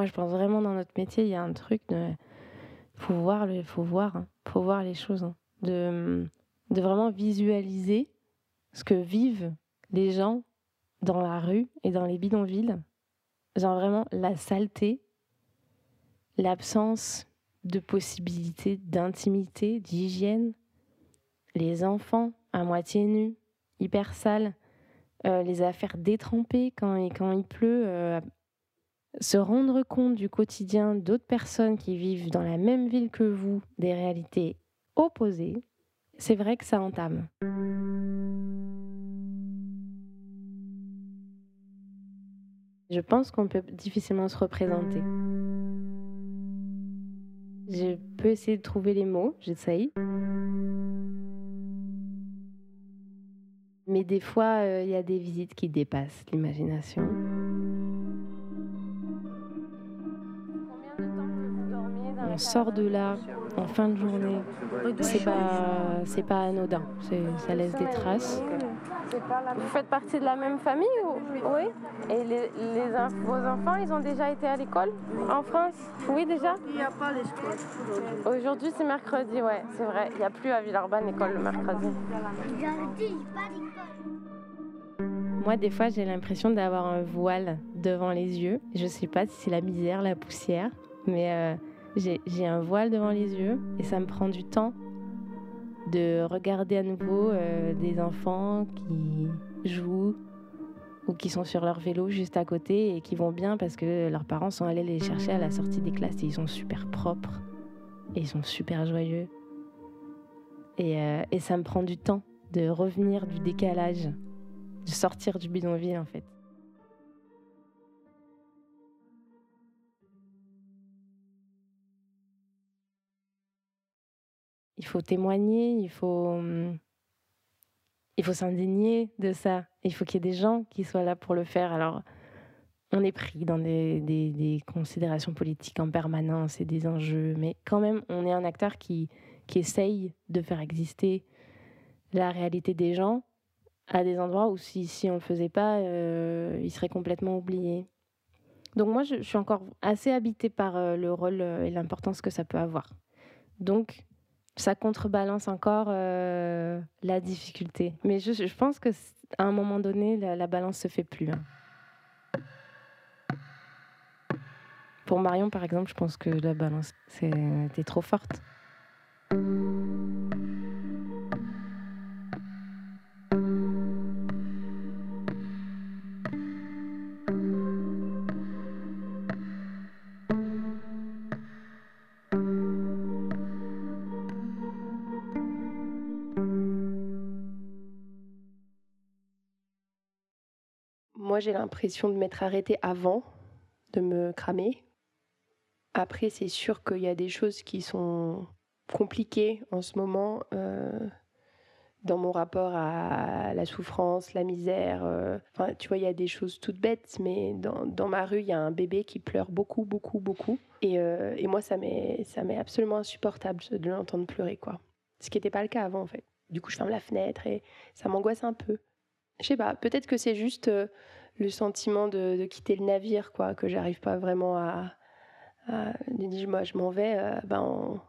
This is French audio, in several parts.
Moi, je pense vraiment dans notre métier, il y a un truc de. Faut voir, faut voir, hein. faut voir les choses. hein. De, de vraiment visualiser ce que vivent les gens dans la rue et dans les bidonvilles. Genre vraiment la saleté, l'absence de possibilités d'intimité, d'hygiène, les enfants à moitié nus, hyper sales, euh, les affaires détrempées quand, quand il pleut, euh, se rendre compte du quotidien d'autres personnes qui vivent dans la même ville que vous, des réalités opposées, c'est vrai que ça entame. Je pense qu'on peut difficilement se représenter. Je peux essayer de trouver les mots, j'essaye. Mais des fois, euh, il y a des visites qui dépassent l'imagination. On sort de là en fin de journée. C'est pas, c'est pas anodin. C'est- Ça laisse des traces. Vous faites partie de la même famille ou... Oui. Et les, vos enfants, ils ont déjà été à l'école? En France? Oui, déjà? Il n'y a pas l'espoir aujourd'hui. Aujourd'hui, c'est mercredi, ouais, c'est vrai. Il n'y a plus à Villeurbanne l'école le mercredi. Moi, des fois, j'ai l'impression d'avoir un voile devant les yeux. Je sais pas si c'est la misère, la poussière, mais euh, j'ai un voile devant les yeux et ça me prend du temps de regarder à nouveau euh, des enfants qui jouent ou qui sont sur leur vélo juste à côté et qui vont bien parce que leurs parents sont allés les chercher à la sortie des classes et ils sont super propres et ils sont super joyeux. Et, euh, et ça me prend du temps de revenir du décalage de sortir du bidonville en fait. Il faut témoigner, il faut, hum, il faut s'indigner de ça. Il faut qu'il y ait des gens qui soient là pour le faire. Alors, on est pris dans des, considérations politiques en permanence et des enjeux, mais quand même, on est un acteur qui, qui essaye de faire exister la réalité des gens à des endroits où si, on ne le faisait pas, euh, il serait complètement oublié. Donc moi, je, je suis encore assez habitée par euh, le rôle euh, et l'importance que ça peut avoir. Donc, ça contrebalance encore euh, la difficulté. Mais je, pense que à un moment donné, la, la balance se fait plus. hein. Pour Marion, par exemple, je pense que la balance c'est- était trop forte. J'ai l'impression de m'être arrêtée avant de me cramer. Après, c'est sûr qu'il y a des choses qui sont compliquées en ce moment euh, dans mon rapport à la souffrance, la misère. euh. Enfin, tu vois, il y a des choses toutes bêtes, mais dans, dans ma rue, il y a un bébé qui pleure beaucoup, beaucoup, beaucoup. Et, euh, et moi, ça m'est absolument insupportable de l'entendre pleurer, quoi. Ce qui n'était pas le cas avant, en fait. Du coup, je ferme la fenêtre et ça m'angoisse un peu. Je sais pas, peut-être que c'est juste le sentiment de, quitter le navire, quoi, que j'arrive pas vraiment à. à moi, je m'en vais, euh, ben,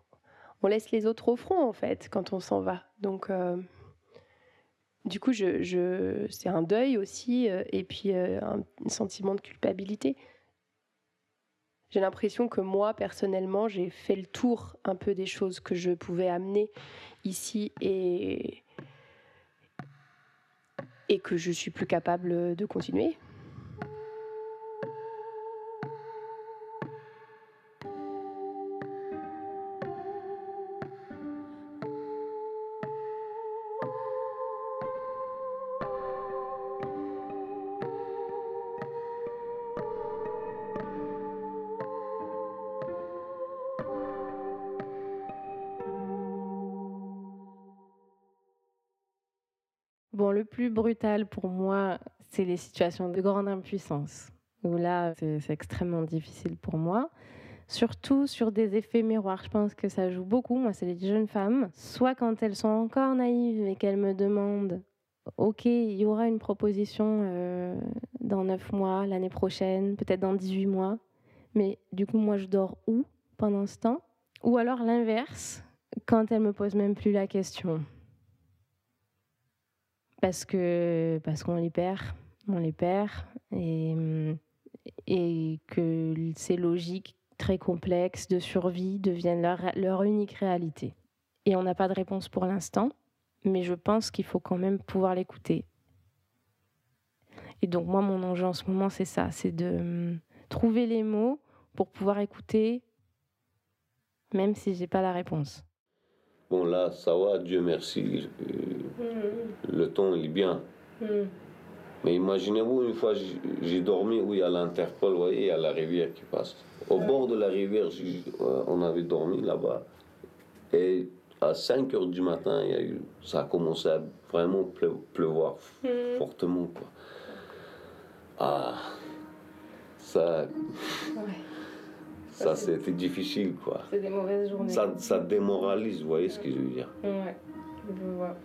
on, laisse les autres au front, en fait, quand on s'en va. Donc, euh, du coup, je, c'est un deuil aussi, euh, et puis un, sentiment de culpabilité. J'ai l'impression que moi, personnellement, j'ai fait le tour un peu des choses que je pouvais amener ici et et que je suis plus capable de continuer. Bon, le plus brutal pour moi, c'est les situations de grande impuissance, où là, c'est extrêmement difficile pour moi. Surtout sur des effets miroirs. Je pense que ça joue beaucoup. Moi, c'est les jeunes femmes, soit quand elles sont encore naïves et qu'elles me demandent Ok, il y aura une proposition euh, dans 9 mois, l'année prochaine, peut-être dans 18 mois, Mais du coup, moi, je dors où pendant ce temps? Ou alors l'inverse, quand elle me pose même plus la question. Parce que parce qu'on les perd, on les perd, et, et que ces logiques très complexes de survie deviennent leur, leur unique réalité. Et on n'a pas de réponse pour l'instant, mais je pense qu'il faut quand même pouvoir l'écouter. Et donc moi, mon enjeu en ce moment, c'est ça, c'est de hum, trouver les mots pour pouvoir écouter, même si j'ai pas la réponse. Bon là, ça va, Dieu merci, mmh. le temps il est bien. Mmh. Mais imaginez-vous, une fois j'ai dormi, oui, à l'Interpol, voyez, il y a la rivière qui passe. Au bord de la rivière, on avait dormi là-bas. Et à 5 heures du matin, il y a eu, ça a commencé à vraiment pleuvoir mmh. fortement. Quoi. Ah, ça. Ça, c'était difficile, quoi. C'est des mauvaises journées. Ça, ça démoralise, vous voyez ce que je veux dire Ouais.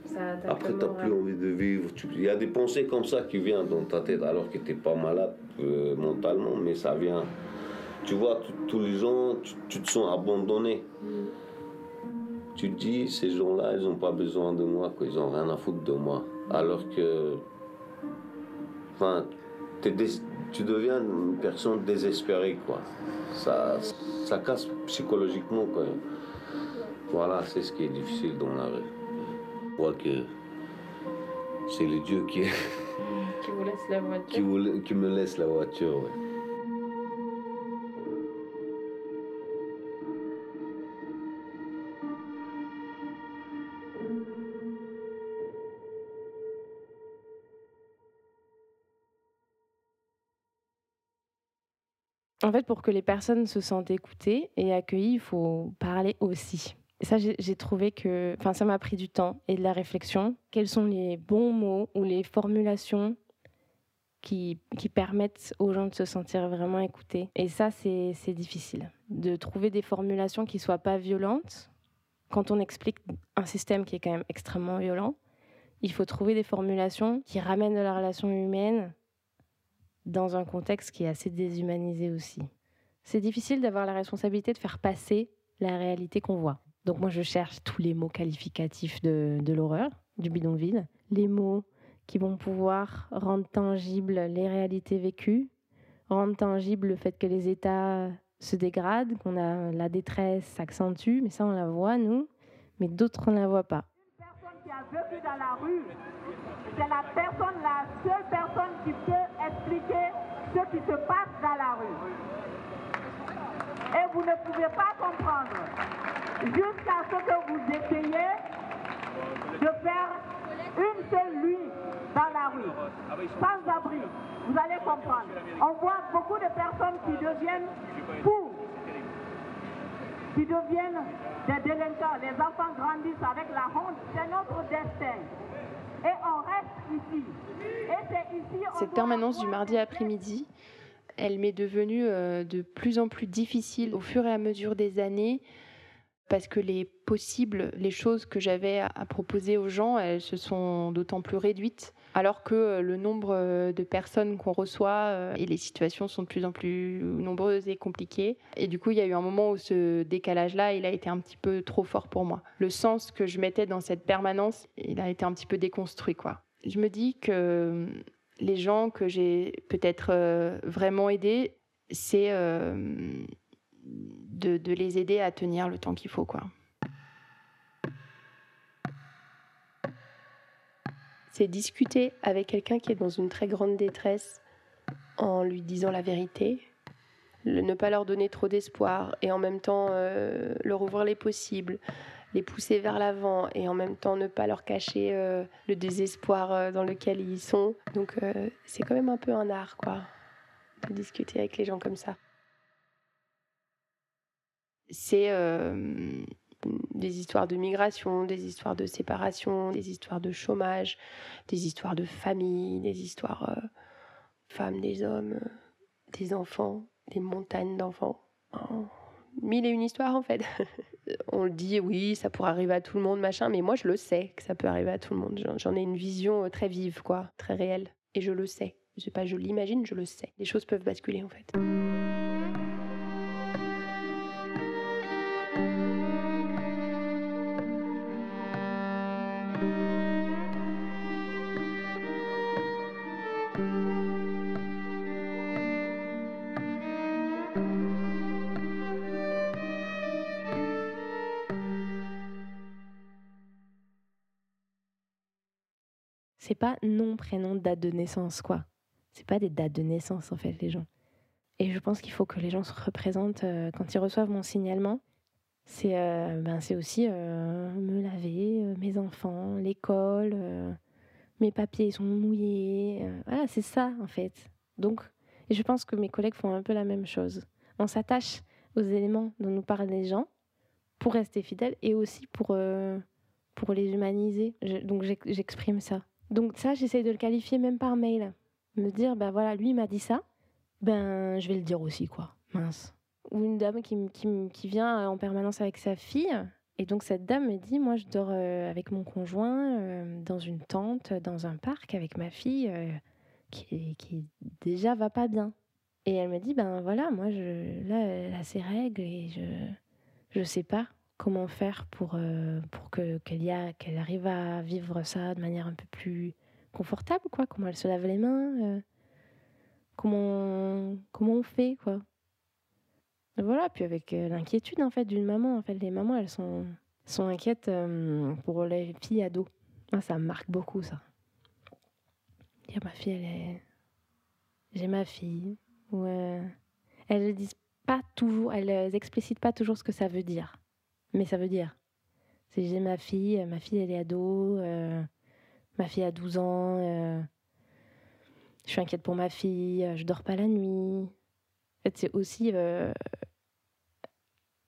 Ça Après, tu n'as plus envie de vivre. Il y a des pensées comme ça qui viennent dans ta tête, alors que tu n'es pas malade euh, mentalement, mais ça vient. Tu vois, tous les gens, tu, te sens abandonné. Mm. Tu te dis, ces gens-là, ils n'ont pas besoin de moi, quoi. ils n'ont rien à foutre de moi. Alors que. Enfin, tu deviens une personne désespérée, quoi. Ça, ça casse psychologiquement, quoi. Voilà, c'est ce qui est difficile dans la vie. Je crois que c'est le Dieu qui, qui vous laisse la voiture. Qui, qui me laisse la voiture. En fait, pour que les personnes se sentent écoutées et accueillies, il faut parler aussi. Ça, j'ai trouvé que, enfin, ça m'a pris du temps et de la réflexion. Quels sont les bons mots ou les formulations qui, qui permettent aux gens de se sentir vraiment écoutés? Et ça, c'est difficile. De trouver des formulations qui soient pas violentes. Quand on explique un système qui est quand même extrêmement violent, il faut trouver des formulations qui ramènent de la relation humaine dans un contexte qui est assez déshumanisé aussi. C'est difficile d'avoir la responsabilité de faire passer la réalité qu'on voit. Donc moi, je cherche tous les mots qualificatifs de, l'horreur, du bidonville, les mots qui vont pouvoir rendre tangibles les réalités vécues, rendre tangible le fait que les États se dégradent, qu'on a la détresse s'accentue, mais ça on la voit nous, mais d'autres ne la voient pas. Une personne qui a vécu dans la rue, c'est la personne, la seule personne qui peut expliquer ce qui se passe dans la rue. Et vous ne pouvez pas comprendre jusqu'à ce que vous essayez de faire une seule nuit dans la rue, sans abri. Vous allez comprendre. On voit beaucoup de personnes qui deviennent fous, qui deviennent des délinquants. Les enfants grandissent avec la honte. C'est notre destin. Et on reste ici. Cette permanence du mardi après-midi, elle m'est devenue euh, de plus en plus difficile au fur et à mesure des années parce que les possibles, les choses que j'avais à proposer aux gens, elles se sont d'autant plus réduites, alors que euh, le nombre euh, de personnes qu'on reçoit et les situations sont de plus en plus nombreuses et compliquées. Et du coup, il y a eu un moment où ce décalage-là, il a été un petit peu trop fort pour moi. Le sens que je mettais dans cette permanence, il a été un petit peu déconstruit, quoi je me dis que les gens que j'ai peut-être euh, vraiment aidés, c'est euh, de, les aider à tenir le temps qu'il faut, quoi. C'est discuter avec quelqu'un qui est dans une très grande détresse en lui disant la vérité, ne pas leur donner trop d'espoir et en même temps euh, leur ouvrir les possibles, les pousser vers l'avant et en même temps ne pas leur cacher euh, le désespoir euh, dans lequel ils sont. Donc euh, c'est quand même un peu un art, quoi, de discuter avec les gens comme ça. C'est des histoires de migration, des histoires de séparation, des histoires de chômage, des histoires de famille, des histoires femmes, des hommes, des enfants, des montagnes d'enfants. Oh, mille et une histoires en fait. on le dit, oui, ça pourrait arriver à tout le monde, machin, mais moi je le sais que ça peut arriver à tout le monde. J'en ai une vision euh, très vive, quoi, très réelle, et je le sais. Je sais pas, je l'imagine, je le sais. Les choses peuvent basculer en fait. C'est pas nom, prénom, date de naissance, quoi. C'est pas des dates de naissance, en fait, les gens. Et je pense qu'il faut que les gens se représentent euh, quand ils reçoivent mon signalement. C'est euh, ben, aussi euh, me laver, mes enfants, l'école, mes papiers sont mouillés. voilà, c'est ça, en fait. Donc, et je pense que mes collègues font un peu la même chose. On s'attache aux éléments dont nous parlent les gens pour rester fidèles et aussi pour, pour les humaniser. donc, j'exprime ça. Donc ça, j'essaye de le qualifier même par mail. Me dire, ben voilà, lui m'a dit ça, ben je vais le dire aussi, quoi. Mince. Ou une dame qui, qui, vient en permanence avec sa fille. Et donc cette dame me dit, moi je dors euh, avec mon conjoint euh, dans une tente, dans un parc avec ma fille euh, qui, qui déjà va pas bien. Et elle me dit, ben voilà, moi je, là elle a ses règles et je je sais pas comment faire pour, euh, pour que, qu'elle, qu'elle arrive à vivre ça de manière un peu plus confortable, quoi? Comment elle se lave les mains, euh, comment, comment on fait, quoi? voilà, puis avec euh, l'inquiétude, en fait, d'une maman. En fait, les mamans, elles sont, sont inquiètes pour les filles ados. Moi, ça me marque beaucoup, ça. Dire ma fille, elle est... J'ai ma fille. Ou elles disent pas toujours, elles explicitent pas toujours ce que ça veut dire mais ça veut dire. C'est j'ai ma fille, ma fille elle est ado, euh, ma fille a 12 ans, euh, je suis inquiète pour ma fille, je dors pas la nuit. En fait, c'est aussi. Euh,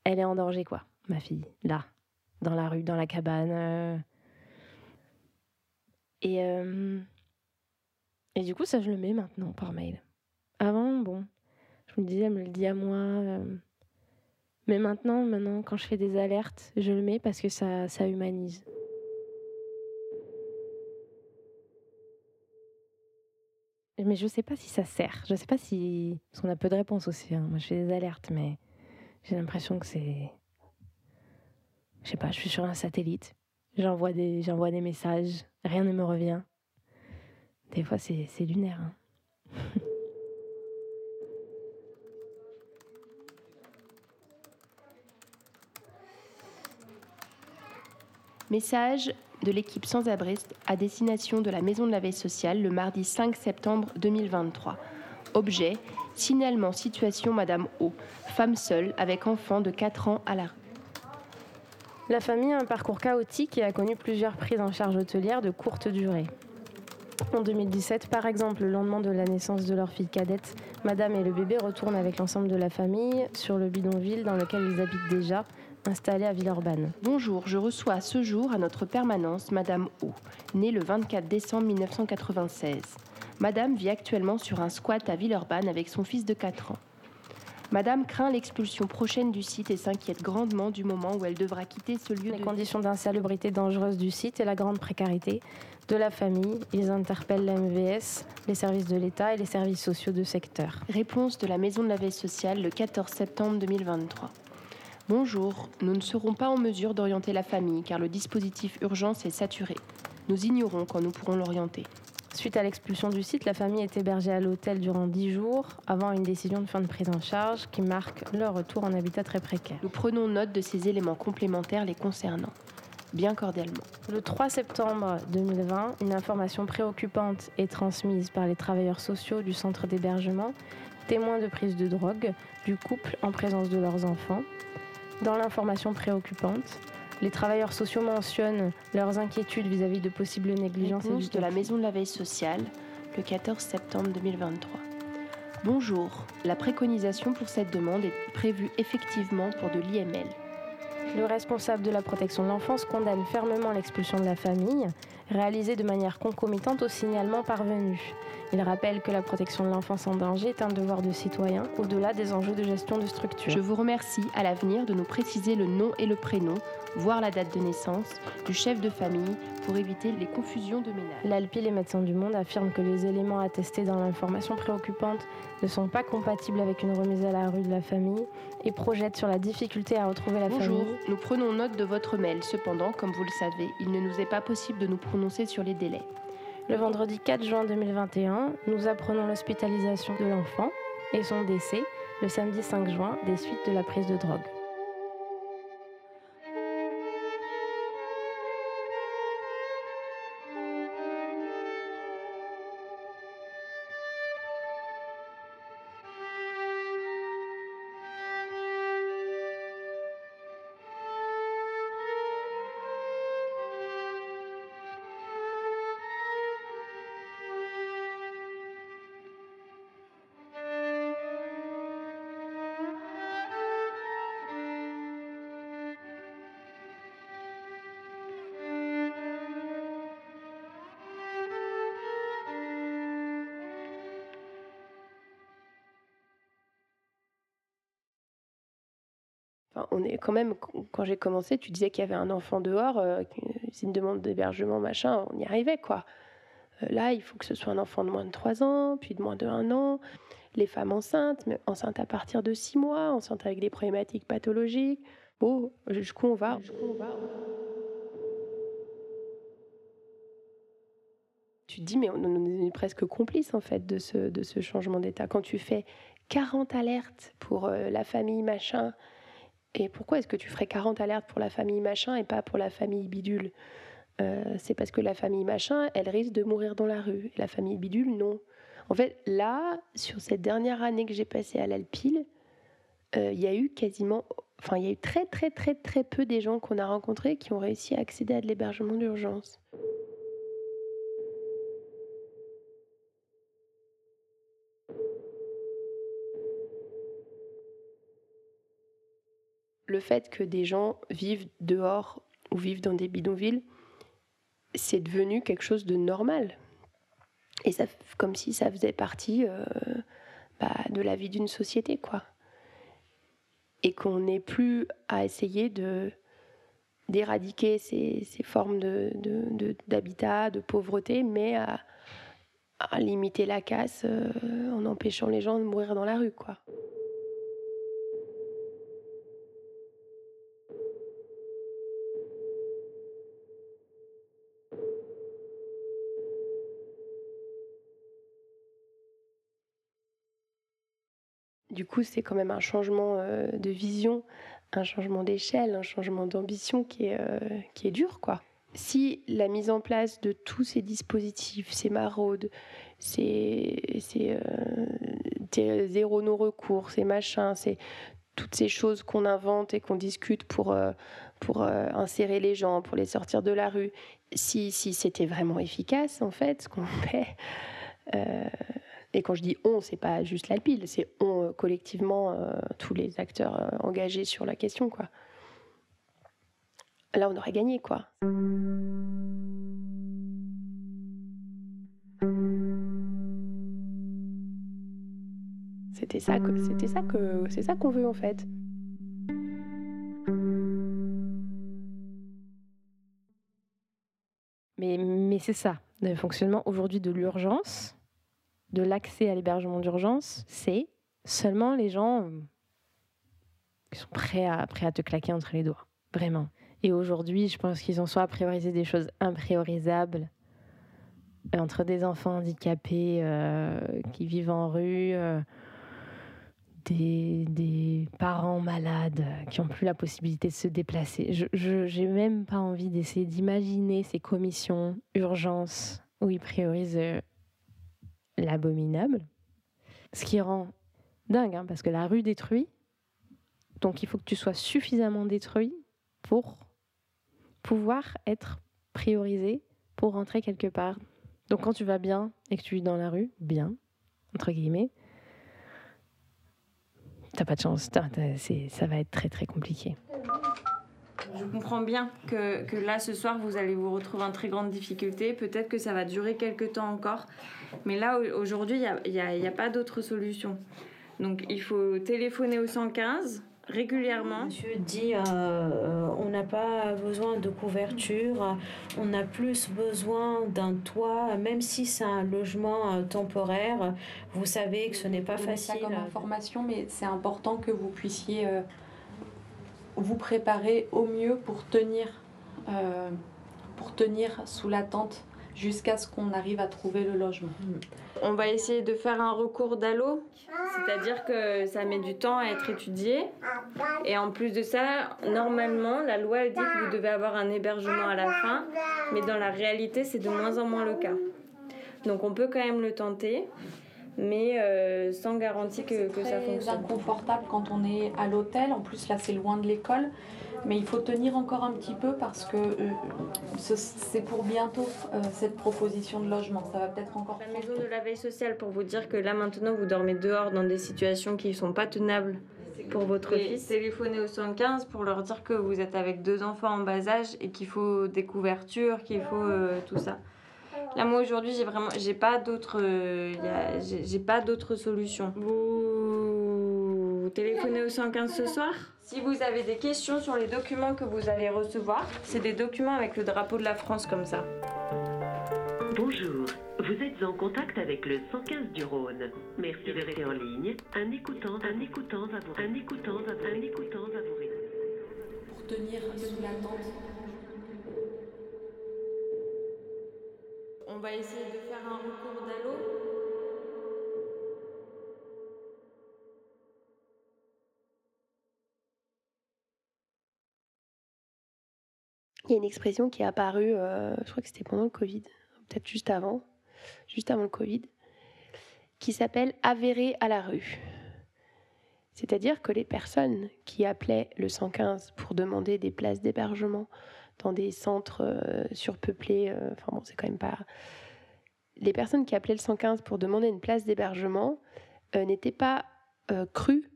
elle est en danger, quoi, ma fille, là, dans la rue, dans la cabane. Et, et du coup, ça, je le mets maintenant par mail. Avant, bon, je me disais, elle me le dit à moi mais maintenant, maintenant, quand je fais des alertes, je le mets parce que ça, ça humanise. Mais je sais pas si ça sert. Je sais pas si. Parce qu'on a peu de réponses aussi. Hein. Moi, je fais des alertes, mais j'ai l'impression que c'est. Je sais pas, je suis sur un satellite. J'envoie des, j'envoie des messages. Rien ne me revient. Des fois, c'est, c'est lunaire. Hein. Message de l'équipe sans abriste à destination de la Maison de la Veille sociale le mardi 5 septembre 2023. Objet signalement situation Madame O, femme seule avec enfant de 4 ans à la rue. La famille a un parcours chaotique et a connu plusieurs prises en charge hôtelières de courte durée. En 2017, par exemple, le lendemain de la naissance de leur fille cadette, Madame et le bébé retournent avec l'ensemble de la famille sur le bidonville dans lequel ils habitent déjà, installé à Villeurbanne. Bonjour, je reçois à ce jour à notre permanence Madame O, née le 24 décembre 1996. Madame vit actuellement sur un squat à Villeurbanne avec son fils de 4 ans. Madame craint l'expulsion prochaine du site et s'inquiète grandement du moment où elle devra quitter ce lieu. Les conditions d'insalubrité dangereuse du site et la grande précarité de la famille, ils interpellent l'MVS, les services de l'État et les services sociaux de secteur. Réponse de la Maison de la Veille sociale le 14 septembre 2023. Bonjour, nous ne serons pas en mesure d'orienter la famille car le dispositif urgence est saturé. Nous ignorons quand nous pourrons l'orienter. Suite à l'expulsion du site, la famille est hébergée à l'hôtel durant 10 jours avant une décision de fin de prise en charge qui marque leur retour en habitat très précaire. Nous prenons note de ces éléments complémentaires les concernant. Bien cordialement. Le 3 septembre 2020, une information préoccupante est transmise par les travailleurs sociaux du centre d'hébergement, témoins de prise de drogue du couple en présence de leurs enfants, dans l'information préoccupante, les travailleurs sociaux mentionnent leurs inquiétudes vis-à-vis de possibles négligences et de la Maison de la Veille sociale le 14 septembre 2023. Bonjour, la préconisation pour cette demande est prévue effectivement pour de l'IML. Le responsable de la protection de l'enfance condamne fermement l'expulsion de la famille, réalisée de manière concomitante au signalement parvenu. Il rappelle que la protection de l'enfance en danger est un devoir de citoyen au-delà des enjeux de gestion de structure. Je vous remercie à l'avenir de nous préciser le nom et le prénom, voire la date de naissance, du chef de famille pour éviter les confusions de ménage. L'ALPI, les médecins du monde, affirment que les éléments attestés dans l'information préoccupante ne sont pas compatibles avec une remise à la rue de la famille et projettent sur la difficulté à retrouver la famille. Bonjour, nous prenons note de votre mail. Cependant, comme vous le savez, il ne nous est pas possible de nous prononcer sur les délais. Le vendredi 4 juin 2021, nous apprenons l'hospitalisation de l'enfant et son décès le samedi 5 juin des suites de la prise de drogue. On est quand même, quand j'ai commencé, tu disais qu'il y avait un enfant dehors, euh, c'est une demande d'hébergement, machin, on y arrivait, quoi. Euh, là, il faut que ce soit un enfant de moins de 3 ans, puis de moins de 1 an. Les femmes enceintes, mais enceintes à partir de 6 mois, enceintes avec des problématiques pathologiques. Bon, jusqu'où on va? Tu te dis, mais on est presque complice en fait de ce, changement d'état. Quand tu fais 40 alertes pour euh, la famille machin, et pourquoi est-ce que tu ferais 40 alertes pour la famille machin et pas pour la famille bidule? Euh, C'est parce que la famille machin, elle risque de mourir dans la rue. Et la famille bidule, non. En fait, là, sur cette dernière année que j'ai passée à l'Alpile, euh, il y a eu quasiment, enfin, il y a eu très très très très peu des gens qu'on a rencontrés qui ont réussi à accéder à de l'hébergement d'urgence. Le fait que des gens vivent dehors ou vivent dans des bidonvilles, c'est devenu quelque chose de normal. Et ça, comme si ça faisait partie euh, bah, de la vie d'une société, quoi. Et qu'on n'ait plus à essayer d'éradiquer ces, formes d'habitat, de, de, pauvreté, mais à, limiter la casse euh, en empêchant les gens de mourir dans la rue, quoi. Du coup, c'est quand même un changement euh, de vision, un changement d'échelle, un changement d'ambition qui est, euh, qui est dur, quoi. Si la mise en place de tous ces dispositifs, ces maraudes, ces, ces euh, zéro non-recours, ces machins, c'est toutes ces choses qu'on invente et qu'on discute pour, pour insérer les gens, pour les sortir de la rue, si, si c'était vraiment efficace, en fait, ce qu'on fait, et quand je dis on, c'est pas juste l'Alpile, c'est on euh, collectivement, euh, tous les acteurs euh, engagés sur la question, quoi. Là, on aurait gagné, quoi. C'était ça c'était ça que c'est ça qu'on veut en fait. Mais c'est ça, le fonctionnement aujourd'hui de l'urgence, de l'accès à l'hébergement d'urgence, c'est seulement les gens euh, qui sont prêts à, te claquer entre les doigts. Vraiment. Et aujourd'hui, je pense qu'ils ont soit priorisé des choses impriorisables euh, entre des enfants handicapés euh, qui vivent en rue, des, parents malades qui n'ont plus la possibilité de se déplacer. Je n'ai même pas envie d'essayer d'imaginer ces commissions urgence où ils priorisent l'abominable. Ce qui rend dingue, hein, parce que la rue détruit, donc il faut que tu sois suffisamment détruit pour pouvoir être priorisé pour rentrer quelque part. Donc quand tu vas bien et que tu vis dans la rue, bien, entre guillemets, t'as pas de chance, ça va être très très compliqué. Je comprends bien que, que, là, ce soir, vous allez vous retrouver en très grande difficulté. Peut-être que ça va durer quelques temps encore. Mais là, aujourd'hui, il n'y a, a, a, pas d'autre solution. Donc, il faut téléphoner au 115 régulièrement. Monsieur dit euh, euh, on n'a pas besoin de couverture, on a plus besoin d'un toit, même si c'est un logement euh, temporaire. Vous savez que ce n'est pas facile. Ça comme information, mais c'est important que vous puissiez vous préparer au mieux pour tenir, pour tenir sous la tente jusqu'à ce qu'on arrive à trouver le logement. On va essayer de faire un recours d'allo, c'est-à-dire que ça met du temps à être étudié. Et en plus de ça, normalement, la loi elle dit que vous devez avoir un hébergement à la fin, mais dans la réalité, c'est de moins en moins le cas. Donc on peut quand même le tenter, mais euh, sans garantie que, que ça C'est fonctionne. inconfortable quand on est à l'hôtel. En plus, là, c'est loin de l'école. Mais il faut tenir encore un petit peu parce que euh, ce- c'est pour bientôt euh, cette proposition de logement. Ça va peut-être encore. La maison de la veille sociale pour vous dire que là maintenant vous dormez dehors dans des situations qui ne sont pas tenables pour votre fils. Téléphonez au 115 pour leur dire que vous êtes avec deux enfants en bas âge et qu'il faut des couvertures, qu'il faut euh, tout ça. Là moi aujourd'hui j'ai vraiment j'ai pas d'autre euh, y a- j'ai j'ai pas d'autre solution. Vous... vous téléphonez au 115 ce soir? Si vous avez des questions sur les documents que vous allez recevoir, c'est des documents avec le drapeau de la France comme ça. Bonjour, vous êtes en contact avec le 115 du Rhône. Merci de rester en ligne. Un écoutant, un écoutant va vous, un écoutant va vous, un écoutant va vous répondre. Pour tenir sous la On va essayer de faire un recours d'allo. Il y a une expression qui est apparue, euh, je crois que c'était pendant le Covid, peut-être juste avant, juste avant le Covid, qui s'appelle avéré à la rue. C'est-à-dire que les personnes qui appelaient le 115 pour demander des places d'hébergement dans des centres euh, surpeuplés, euh, enfin bon, c'est quand même pas. Les personnes qui appelaient le 115 pour demander une place d'hébergement euh, n'étaient pas crues.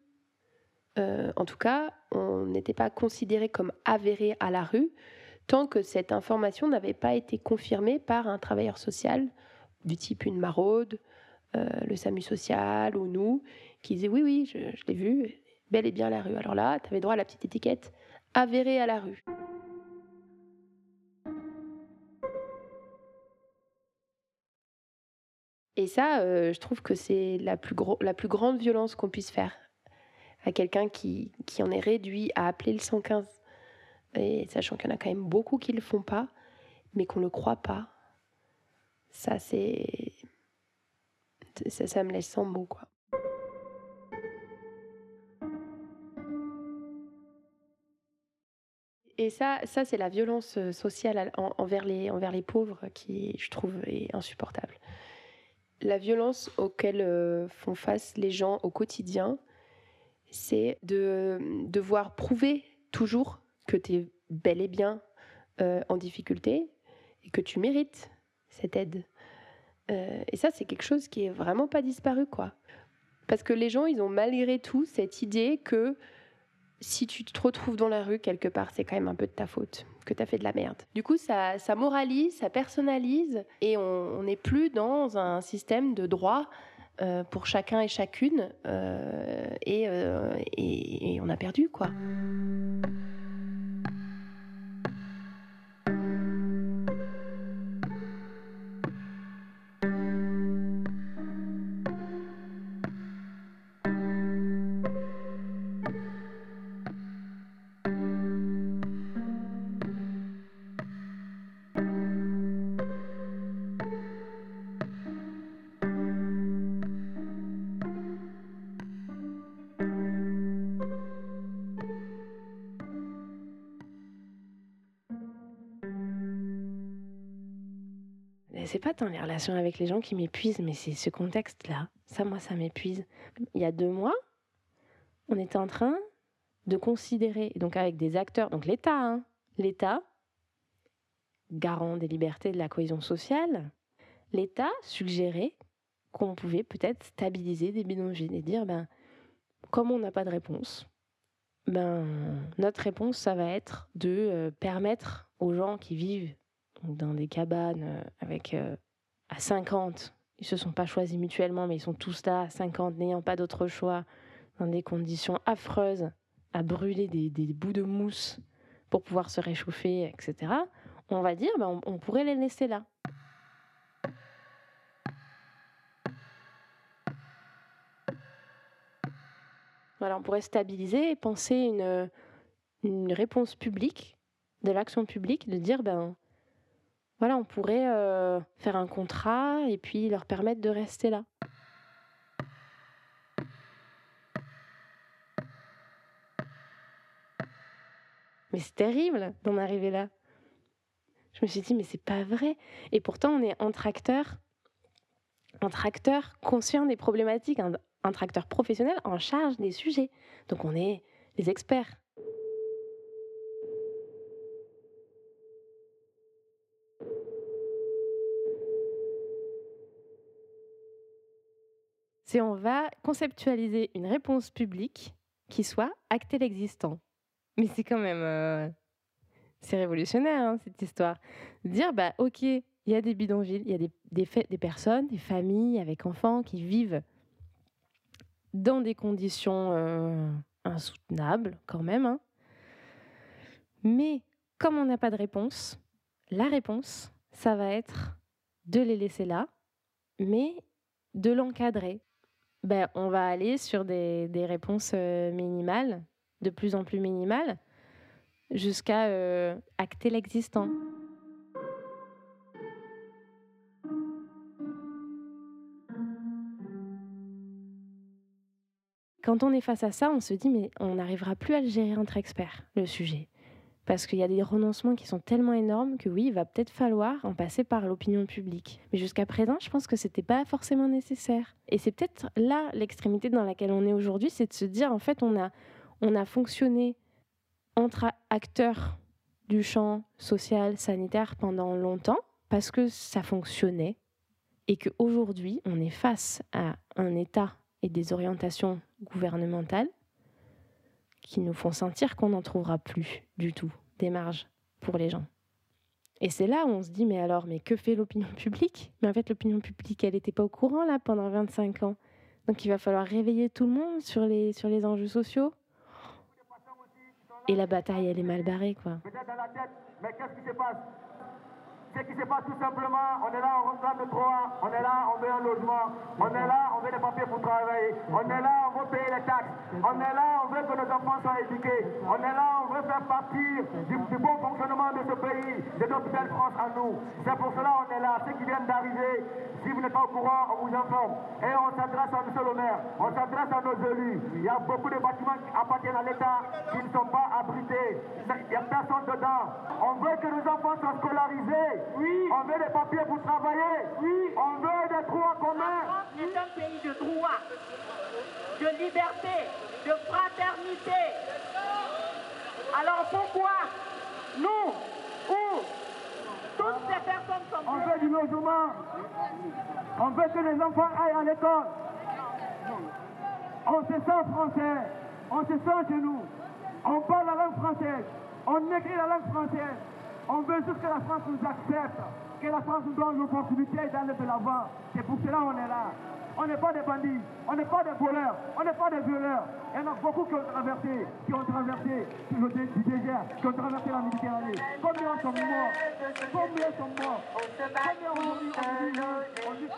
En tout cas, on n'était pas considéré comme avéré à la rue tant que cette information n'avait pas été confirmée par un travailleur social du type une maraude, le SAMU social ou nous, qui disait oui, oui, je, je l'ai vu, bel et bien la rue. Alors là, tu avais droit à la petite étiquette avéré à la rue. Et ça, euh, je trouve que c'est la, plus la plus grande violence qu'on puisse faire à quelqu'un qui, qui en est réduit à appeler le 115 et sachant qu'il y en a quand même beaucoup qui le font pas, mais qu'on le croit pas, ça c'est ça, me laisse sans mots quoi. Et ça, ça c'est la violence euh, sociale en- envers les, envers les pauvres qui, je trouve, est insupportable. La violence auquel euh, font face les gens au quotidien, c'est de devoir prouver toujours que tu es bel et bien euh, en difficulté et que tu mérites cette aide. Euh, et ça, c'est quelque chose qui est vraiment pas disparu, quoi. Parce que les gens, ils ont malgré tout cette idée que si tu te retrouves dans la rue quelque part, c'est quand même un peu de ta faute, que tu as fait de la merde. Du coup, ça, ça moralise, ça personnalise, et on n'est plus dans un système de droit euh, pour chacun et chacune, euh, euh, et- et on a perdu, quoi. C'est pas tant les relations avec les gens qui m'épuisent, mais c'est ce contexte-là. Ça, moi, ça m'épuise. Il y a deux mois, on était en train de considérer, donc avec des acteurs, donc l'État, hein, l'État, garant des libertés de la cohésion sociale, l'État suggérait qu'on pouvait peut-être stabiliser des bidonvilles et dire, ben, comme on n'a pas de réponse, ben, notre réponse, ça va être de euh, permettre aux gens qui vivent dans des cabanes euh, avec euh, à 50, ils se sont pas choisis mutuellement, mais ils sont tous là à 50, n'ayant pas d'autre choix, dans des conditions affreuses, à brûler des, bouts de mousse pour pouvoir se réchauffer, etc. On va dire, ben, on, on pourrait les laisser là. Voilà, on pourrait stabiliser et penser une, une réponse publique, de l'action publique, de dire, ben, voilà, on pourrait euh, faire un contrat et puis leur permettre de rester là. Mais c'est terrible d'en arriver là. Je me suis dit, mais c'est pas vrai. Et pourtant, on est un tracteur, un tracteur conscient des problématiques, un, un tracteur professionnel en charge des sujets. Donc on est les experts. C'est on va conceptualiser une réponse publique qui soit acter l'existant. Mais c'est quand même... euh, c'est révolutionnaire, hein, cette histoire. Dire, bah ok, il y a des bidonvilles, il y a des, des, personnes, des familles avec enfants qui vivent dans des conditions euh, insoutenables quand même. hein. Mais comme on n'a pas de réponse, la réponse, ça va être de les laisser là, mais de l'encadrer. Ben, on va aller sur des, réponses euh, minimales, de plus en plus minimales, jusqu'à euh, acter l'existant. Quand on est face à ça, on se dit mais on n'arrivera plus à le gérer entre experts, le sujet. Parce qu'il y a des renoncements qui sont tellement énormes que oui, il va peut-être falloir en passer par l'opinion publique. Mais jusqu'à présent, je pense que c'était pas forcément nécessaire. Et c'est peut-être là l'extrémité dans laquelle on est aujourd'hui, c'est de se dire en fait on a, on a fonctionné entre acteurs du champ social, sanitaire pendant longtemps parce que ça fonctionnait et qu'aujourd'hui on est face à un État et des orientations gouvernementales qui nous font sentir qu'on n'en trouvera plus du tout des marges pour les gens. Et c'est là où on se dit, mais alors, mais que fait l'opinion publique? Mais en fait, l'opinion publique, elle n'était pas au courant là pendant 25 ans. Donc il va falloir réveiller tout le monde sur les, sur les enjeux sociaux. Et la bataille, elle est mal barrée, quoi. Ce qui se passe? Tout simplement, on est là, on le on est là, on veut un logement, on est là, on veut des papiers pour travailler, on est là, on payer les taxes, on est là, on veut que nos enfants soient éduqués, on est là, veut faire partie du, du bon fonctionnement de ce pays, de notre belle France à nous. C'est pour cela qu'on est là, ceux qui viennent d'arriver, si vous n'êtes pas au courant, on vous informe. Et on s'adresse à M. le maire, on s'adresse à nos élus. Il y a beaucoup de bâtiments qui appartiennent à l'État qui ne sont pas abrités. Il n'y a personne dedans. On veut que nos enfants soient scolarisés. Oui. On veut des papiers pour travailler. Oui. On veut des droits communs. est un pays de droit, de liberté, de fraternité. Alors pourquoi nous, ou toutes ces personnes sont On veut du logement. On veut que les enfants aillent à l'école. On se sent français. On se sent chez nous. On parle la langue française. On écrit la langue française. On veut juste que la France nous accepte. Que la France nous donne l'opportunité d'aller de l'avant. C'est pour cela qu'on est là. On n'est pas des bandits, on n'est pas des voleurs, on n'est pas des violeurs. Il y en a beaucoup qui ont traversé, qui ont traversé le dé- du désert, qui ont traversé la Méditerranée. Combien sont morts? Combien sont morts? Combien aujourd'hui, aujourd'hui,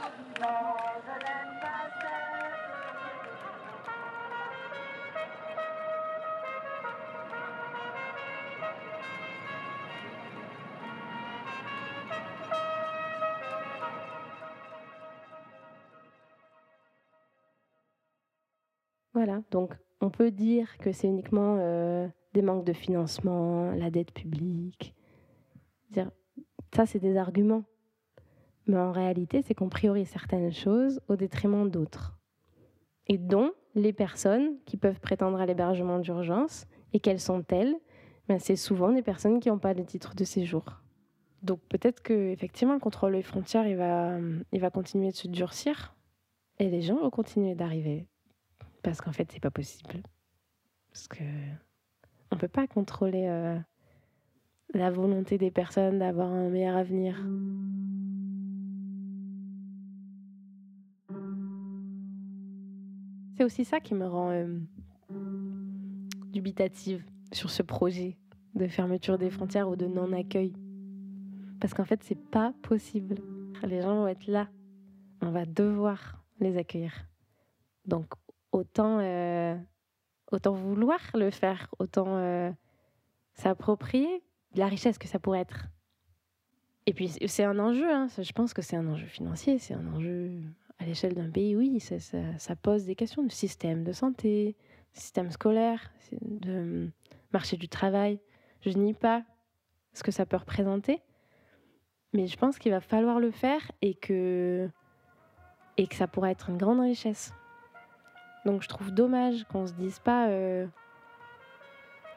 Donc on peut dire que c'est uniquement euh, des manques de financement, la dette publique. Ça, c'est des arguments. Mais en réalité, c'est qu'on priorise certaines choses au détriment d'autres. Et dont les personnes qui peuvent prétendre à l'hébergement d'urgence, et quelles sont-elles Ben, C'est souvent des personnes qui n'ont pas de titre de séjour. Donc peut-être que effectivement le contrôle des frontières va, il va continuer de se durcir et les gens vont continuer d'arriver parce qu'en fait c'est pas possible parce que on peut pas contrôler euh, la volonté des personnes d'avoir un meilleur avenir. C'est aussi ça qui me rend euh, dubitative sur ce projet de fermeture des frontières ou de non-accueil. Parce qu'en fait, c'est pas possible. Les gens vont être là. On va devoir les accueillir. Donc, autant, euh, autant vouloir le faire, autant euh, s'approprier la richesse que ça pourrait être. Et puis c'est un enjeu, hein. je pense que c'est un enjeu financier, c'est un enjeu à l'échelle d'un pays, oui, ça, ça, pose des questions de système de santé, système scolaire, de marché du travail. Je nie pas ce que ça peut représenter, mais je pense qu'il va falloir le faire et que, et que ça pourrait être une grande richesse. Donc je trouve dommage qu'on se dise pas, euh,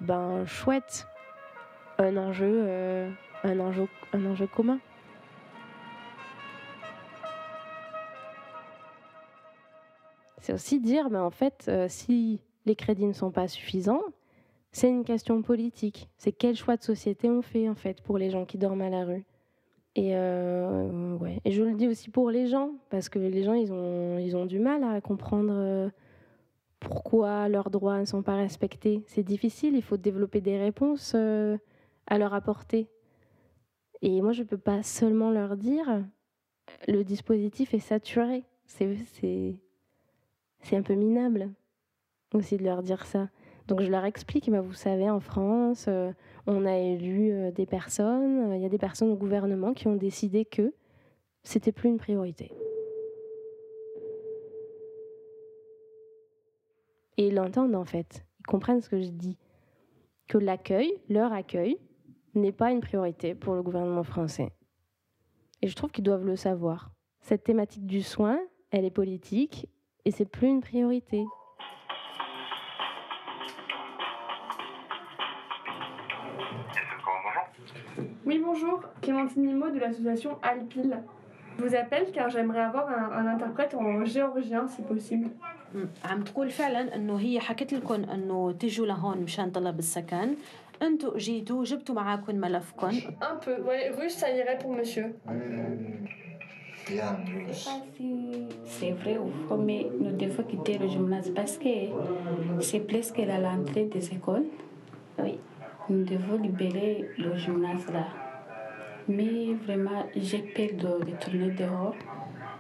ben chouette, un enjeu, euh, un enjeu, un enjeu commun. C'est aussi dire, ben en fait, euh, si les crédits ne sont pas suffisants, c'est une question politique. C'est quel choix de société on fait en fait pour les gens qui dorment à la rue. Et, et je le dis aussi pour les gens, parce que les gens, ils ont du mal à comprendre pourquoi leurs droits ne sont pas respectés. C'est difficile, il faut développer des réponses euh, à leur apporter. Et moi, je ne peux pas seulement leur dire le dispositif est saturé. C'est un peu minable aussi de leur dire ça. Donc je leur explique, vous savez, en France, euh, on a élu euh, des personnes, il y a des personnes au gouvernement qui ont décidé que c'était plus une priorité. Et ils l'entendent en fait. Ils comprennent ce que je dis. Que l'accueil, leur accueil, n'est pas une priorité pour le gouvernement français. Et je trouve qu'ils doivent le savoir. Cette thématique du soin, elle est politique et c'est plus une priorité. Oui, bonjour. Clémentine Mimo de l'association Alpil. Je vous appelle car j'aimerais avoir un, un interprète en géorgien si possible. عم تقول فعلا انه هي حكت لكم انه تجوا لهون مشان طلب السكن انتم جيتوا جبتوا معاكم ملفكم Un peu, ouais, russe, ça irait pour monsieur. C'est vrai ou faux, mais nous devons quitter le gymnase parce que c'est presque à l'entrée des écoles. Oui, nous devons libérer le gymnase là. Mais vraiment, j'ai peur de retourner dehors.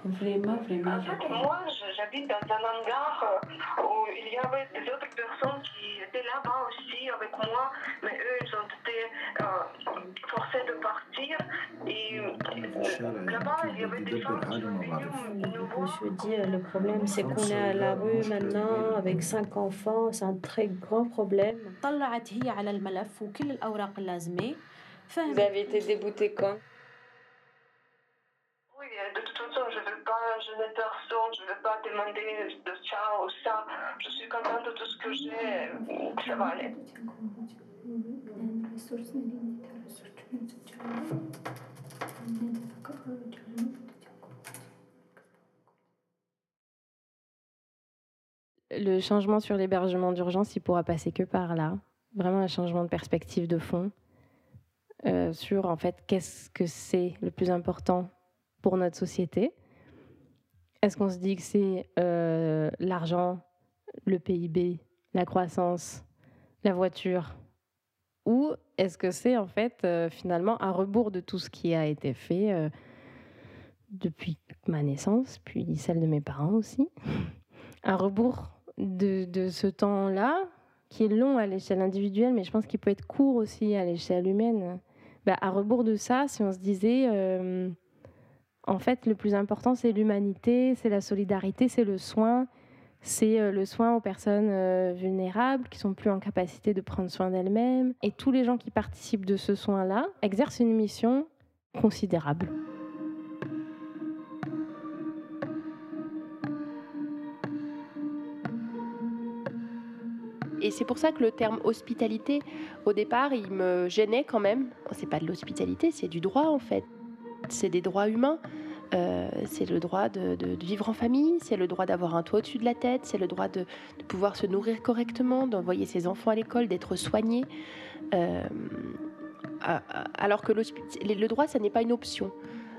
Vraiment, vraiment, j'ai peur. Moi, j'habite dans un hangar euh, où il y avait des autres personnes qui étaient là-bas aussi avec moi, mais eux, ils ont été euh, forcés de partir. Et euh, là-bas, il y avait des femmes qui ont Je veux dire, le problème, c'est qu'on est à la rue maintenant avec cinq enfants, c'est un très grand problème. Vous avez été débouté quand? De toute façon, je ne veux pas gêner personne, je ne veux pas demander de ça ou ça. Je suis contente de tout ce que j'ai, ça va aller. Le changement sur l'hébergement d'urgence, il pourra passer que par là. Vraiment un changement de perspective de fond euh, sur en fait qu'est-ce que c'est le plus important pour notre société. Est-ce qu'on se dit que c'est euh, l'argent, le PIB, la croissance, la voiture? Ou est-ce que c'est en fait euh, finalement un rebours de tout ce qui a été fait depuis ma naissance, puis celle de mes parents aussi? Un rebours de ce temps-là qui est long à l'échelle individuelle, mais je pense qu'il peut être court aussi à l'échelle humaine. Bah, à rebours de ça, si on se disait en fait, le plus important, c'est l'humanité, c'est la solidarité, c'est le soin. C'est euh, le soin aux personnes euh, vulnérables qui sont plus en capacité de prendre soin d'elles-mêmes. Et tous les gens qui participent de ce soin-là exercent une mission considérable. Et c'est pour ça que le terme hospitalité, au départ, il me gênait quand même. C'est pas de l'hospitalité, c'est du droit en fait c'est des droits humains. Euh, c'est le droit de, vivre en famille, c'est le droit d'avoir un toit au-dessus de la tête, c'est le droit de, pouvoir se nourrir correctement, d'envoyer ses enfants à l'école, d'être soigné. Euh, alors que le droit, ça n'est pas une option.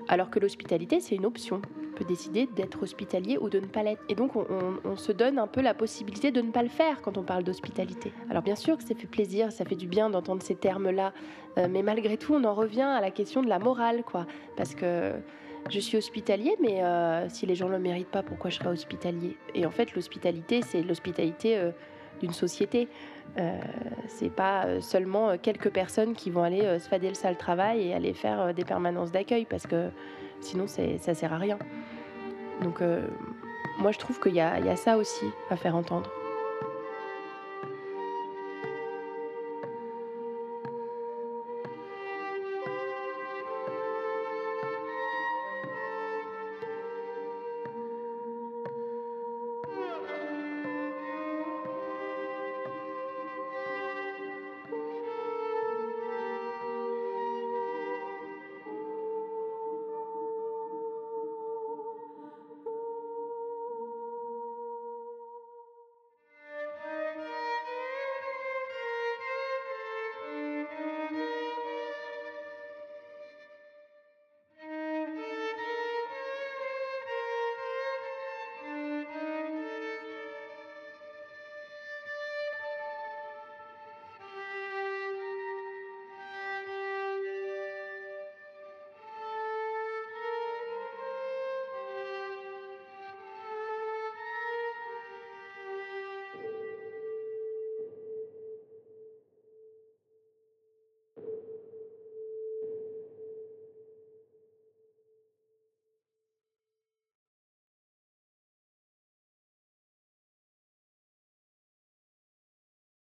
Alors que l'hospitalité, c'est une option. Peut décider d'être hospitalier ou de ne pas l'être. Et donc, on, se donne un peu la possibilité de ne pas le faire quand on parle d'hospitalité. Alors, bien sûr que ça fait plaisir, ça fait du bien d'entendre ces termes-là. Euh, mais malgré tout, on en revient à la question de la morale, quoi. Parce que je suis hospitalier, mais euh, si les gens ne le méritent pas, pourquoi je serais hospitalier? Et en fait, l'hospitalité, c'est l'hospitalité. Euh, d'une société. C'est pas seulement quelques personnes qui vont aller se fader le sale travail et aller faire des permanences d'accueil parce que sinon ça sert à rien. Donc moi je trouve qu'il y, y, a ça aussi à faire entendre.